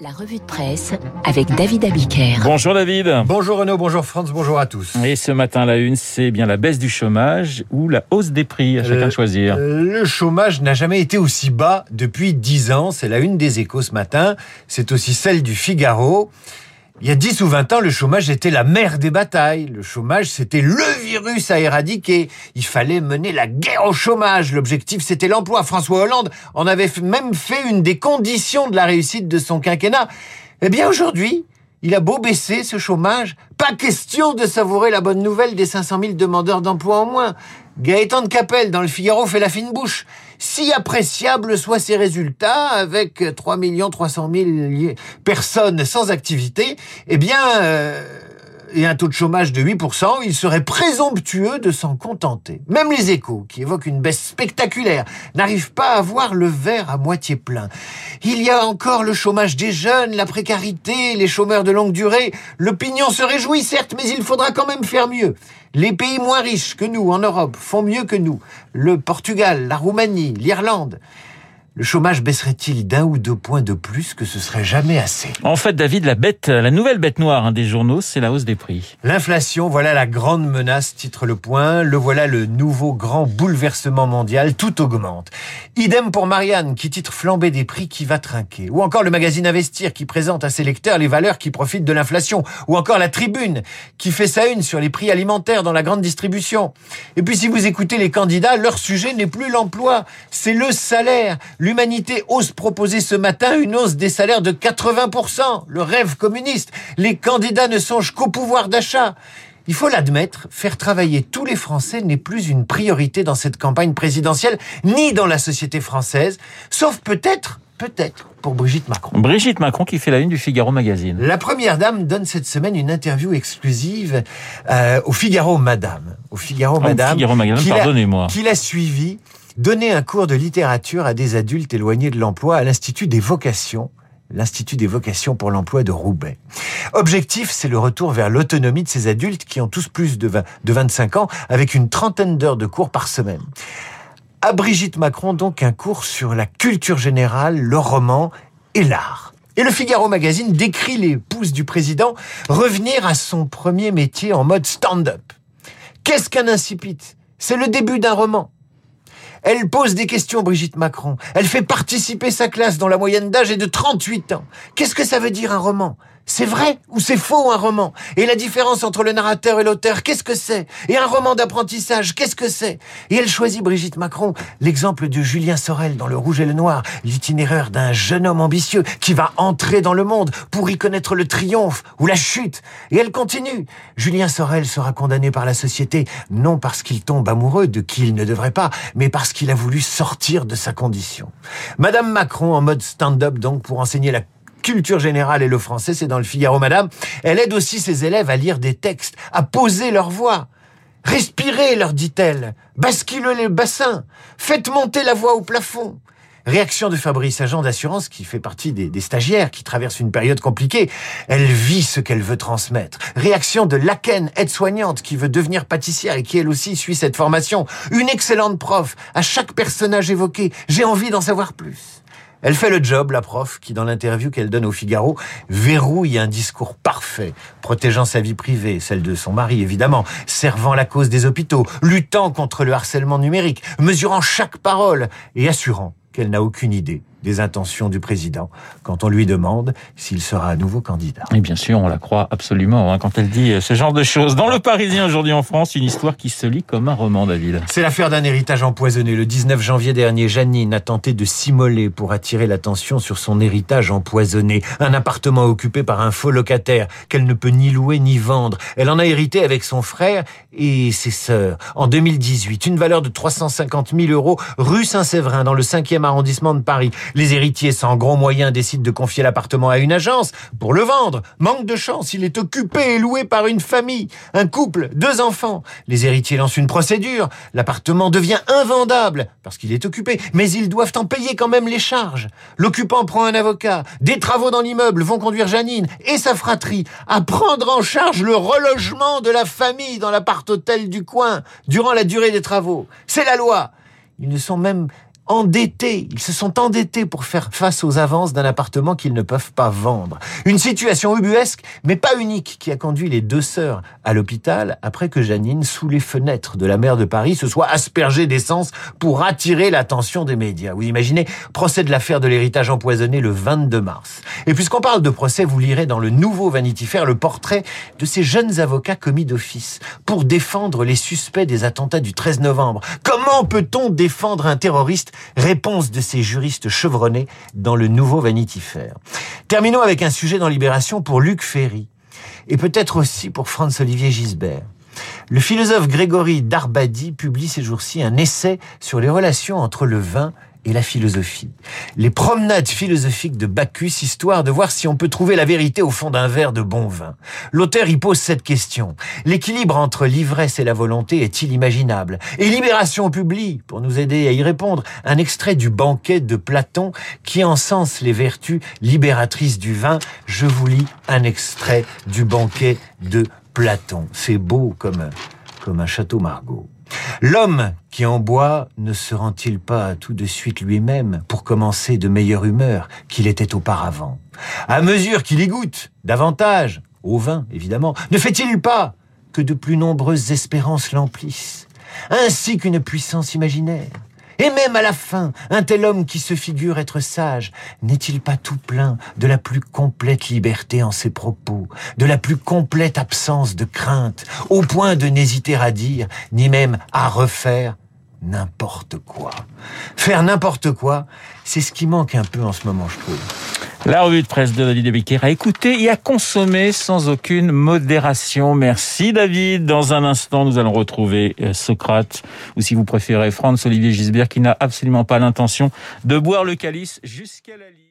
La revue de presse avec David Abiker. Bonjour David. Bonjour Renaud, bonjour France, bonjour à tous. Et ce matin, la une, c'est bien la baisse du chômage ou la hausse des prix, à chacun de choisir. Euh, Le chômage n'a jamais été aussi bas depuis 10 ans, c'est la une des échos ce matin, c'est aussi celle du Figaro. Il y a 10 ou 20 ans, le chômage était la mère des batailles. Le chômage, c'était le virus à éradiquer. Il fallait mener la guerre au chômage. L'objectif, c'était l'emploi. François Hollande en avait même fait une des conditions de la réussite de son quinquennat. Eh bien, aujourd'hui, il a beau baisser ce chômage, pas question de savourer la bonne nouvelle des 500 000 demandeurs d'emploi en moins. Gaëtan de Capelle dans le Figaro fait la fine bouche. Si appréciables soient ces résultats, avec 3 300 000 personnes sans activité, eh bien, euh, et un taux de chômage de 8%, il serait présomptueux de s'en contenter. Même les échos, qui évoquent une baisse spectaculaire, n'arrivent pas à voir le verre à moitié plein. Il y a encore le chômage des jeunes, la précarité, les chômeurs de longue durée. L'opinion se réjouit, certes, mais il faudra quand même faire mieux. Les pays moins riches que nous en Europe font mieux que nous. Le Portugal, la Roumanie, l'Irlande. Le chômage baisserait-il d'un ou deux points de plus que ce serait jamais assez? En fait, David, la bête, la nouvelle bête noire hein, des journaux, c'est la hausse des prix. L'inflation, voilà la grande menace, titre le point. Le voilà le nouveau grand bouleversement mondial. Tout augmente. Idem pour Marianne, qui titre flambée des prix qui va trinquer. Ou encore le magazine Investir, qui présente à ses lecteurs les valeurs qui profitent de l'inflation. Ou encore la Tribune, qui fait sa une sur les prix alimentaires dans la grande distribution. Et puis si vous écoutez les candidats, leur sujet n'est plus l'emploi, c'est le salaire. L'humanité ose proposer ce matin une hausse des salaires de 80%, le rêve communiste. Les candidats ne songent qu'au pouvoir d'achat. Il faut l'admettre, faire travailler tous les Français n'est plus une priorité dans cette campagne présidentielle, ni dans la société française, sauf peut-être, peut-être, pour Brigitte Macron. Brigitte Macron qui fait la une du Figaro Magazine. La première dame donne cette semaine une interview exclusive euh, au Figaro Madame. Au Figaro Ah, au Madame. Figaro a- pardonnez-moi. Qu'il a suivi donner un cours de littérature à des adultes éloignés de l'emploi à l'Institut des vocations, l'Institut des vocations pour l'emploi de Roubaix. Objectif, c'est le retour vers l'autonomie de ces adultes qui ont tous plus de, 20 de 25 ans, avec une trentaine d'heures de cours par semaine. À Brigitte Macron, donc, un cours sur la culture générale, le roman et l'art. Et le Figaro Magazine décrit l'épouse du président revenir à son premier métier en mode stand-up. Qu'est-ce qu'un incipit? C'est le début d'un roman. Elle pose des questions, Brigitte Macron. Elle fait participer sa classe dont la moyenne d'âge est de 38 ans. Qu'est-ce que ça veut dire un roman? C'est vrai ou c'est faux un roman? Et la différence entre le narrateur et l'auteur, qu'est-ce que c'est? Et un roman d'apprentissage, qu'est-ce que c'est? Et elle choisit, Brigitte Macron, l'exemple de Julien Sorel dans Le Rouge et le Noir, l'itinéraire d'un jeune homme ambitieux qui va entrer dans le monde pour y connaître le triomphe ou la chute. Et elle continue. Julien Sorel sera condamné par la société, non parce qu'il tombe amoureux de qui il ne devrait pas, mais parce qu'il a voulu sortir de sa condition. Madame Macron en mode stand-up donc pour enseigner la culture générale et le français, c'est dans le Figaro Madame. Elle aide aussi ses élèves à lire des textes, à poser leur voix. Respirez, leur dit-elle. Basculez les bassins. Faites monter la voix au plafond. Réaction de Fabrice, agent d'assurance qui fait partie des, des stagiaires qui traversent une période compliquée. Elle vit ce qu'elle veut transmettre. Réaction de Laken, aide-soignante qui veut devenir pâtissière et qui elle aussi suit cette formation. Une excellente prof. À chaque personnage évoqué, j'ai envie d'en savoir plus. Elle fait le job, la prof, qui dans l'interview qu'elle donne au Figaro, verrouille un discours parfait, protégeant sa vie privée, celle de son mari évidemment, servant la cause des hôpitaux, luttant contre le harcèlement numérique, mesurant chaque parole et assurant qu'elle n'a aucune idée des intentions du président quand on lui demande s'il sera à nouveau candidat. Et bien sûr, on la croit absolument hein, quand elle dit ce genre de choses. Dans Le Parisien aujourd'hui en France, une histoire qui se lit comme un roman, David. C'est l'affaire d'un héritage empoisonné. Le 19 janvier dernier, Janine a tenté de s'immoler pour attirer l'attention sur son héritage empoisonné. Un appartement occupé par un faux locataire qu'elle ne peut ni louer ni vendre. Elle en a hérité avec son frère et ses sœurs. En 2018, une valeur de 350 000 euros, rue Saint-Séverin, dans le 5e arrondissement de Paris. Les héritiers sans gros moyens décident de confier l'appartement à une agence pour le vendre. Manque de chance, il est occupé et loué par une famille, un couple, deux enfants. Les héritiers lancent une procédure. L'appartement devient invendable parce qu'il est occupé, mais ils doivent en payer quand même les charges. L'occupant prend un avocat. Des travaux dans l'immeuble vont conduire Janine et sa fratrie à prendre en charge le relogement de la famille dans l'appart-hôtel du coin durant la durée des travaux. C'est la loi. Ils ne sont même endettés. Ils se sont endettés pour faire face aux avances d'un appartement qu'ils ne peuvent pas vendre. Une situation ubuesque, mais pas unique, qui a conduit les deux sœurs à l'hôpital après que Janine, sous les fenêtres de la maire de Paris, se soit aspergée d'essence pour attirer l'attention des médias. Vous imaginez, procès de l'affaire de l'héritage empoisonné le 22 mars. Et puisqu'on parle de procès, vous lirez dans le nouveau Vanity Fair le portrait de ces jeunes avocats commis d'office pour défendre les suspects des attentats du 13 novembre. Comment peut-on défendre un terroriste? Réponse de ces juristes chevronnés dans le nouveau Vanity Fair. Terminons avec un sujet dans Libération pour Luc Ferry et peut-être aussi pour Franz-Olivier Gisbert. Le philosophe Grégory Darbadi publie ces jours-ci un essai sur les relations entre le vin et la philosophie. Les promenades philosophiques de Bacchus, histoire de voir si on peut trouver la vérité au fond d'un verre de bon vin. L'auteur y pose cette question. L'équilibre entre l'ivresse et la volonté est-il imaginable? Et Libération publie, pour nous aider à y répondre, un extrait du banquet de Platon qui encense les vertus libératrices du vin. Je vous lis un extrait du banquet de Platon. C'est beau comme, comme un château Margaux. L'homme qui en boit ne se rend-il pas tout de suite lui-même pour commencer de meilleure humeur qu'il était auparavant? À mesure qu'il y goûte davantage, au vin évidemment, ne fait-il pas que de plus nombreuses espérances l'emplissent, ainsi qu'une puissance imaginaire et même à la fin, un tel homme qui se figure être sage, n'est-il pas tout plein de la plus complète liberté en ses propos, de la plus complète absence de crainte, au point de n'hésiter à dire, ni même à refaire n'importe quoi. Faire n'importe quoi, c'est ce qui manque un peu en ce moment, je trouve. La revue de presse de David Abiker à écouter et à consommer sans aucune modération. Merci David. Dans un instant, nous allons retrouver euh, Socrate, ou si vous préférez, Franz Olivier Gisbert, qui n'a absolument pas l'intention de boire le calice jusqu'à la ligne.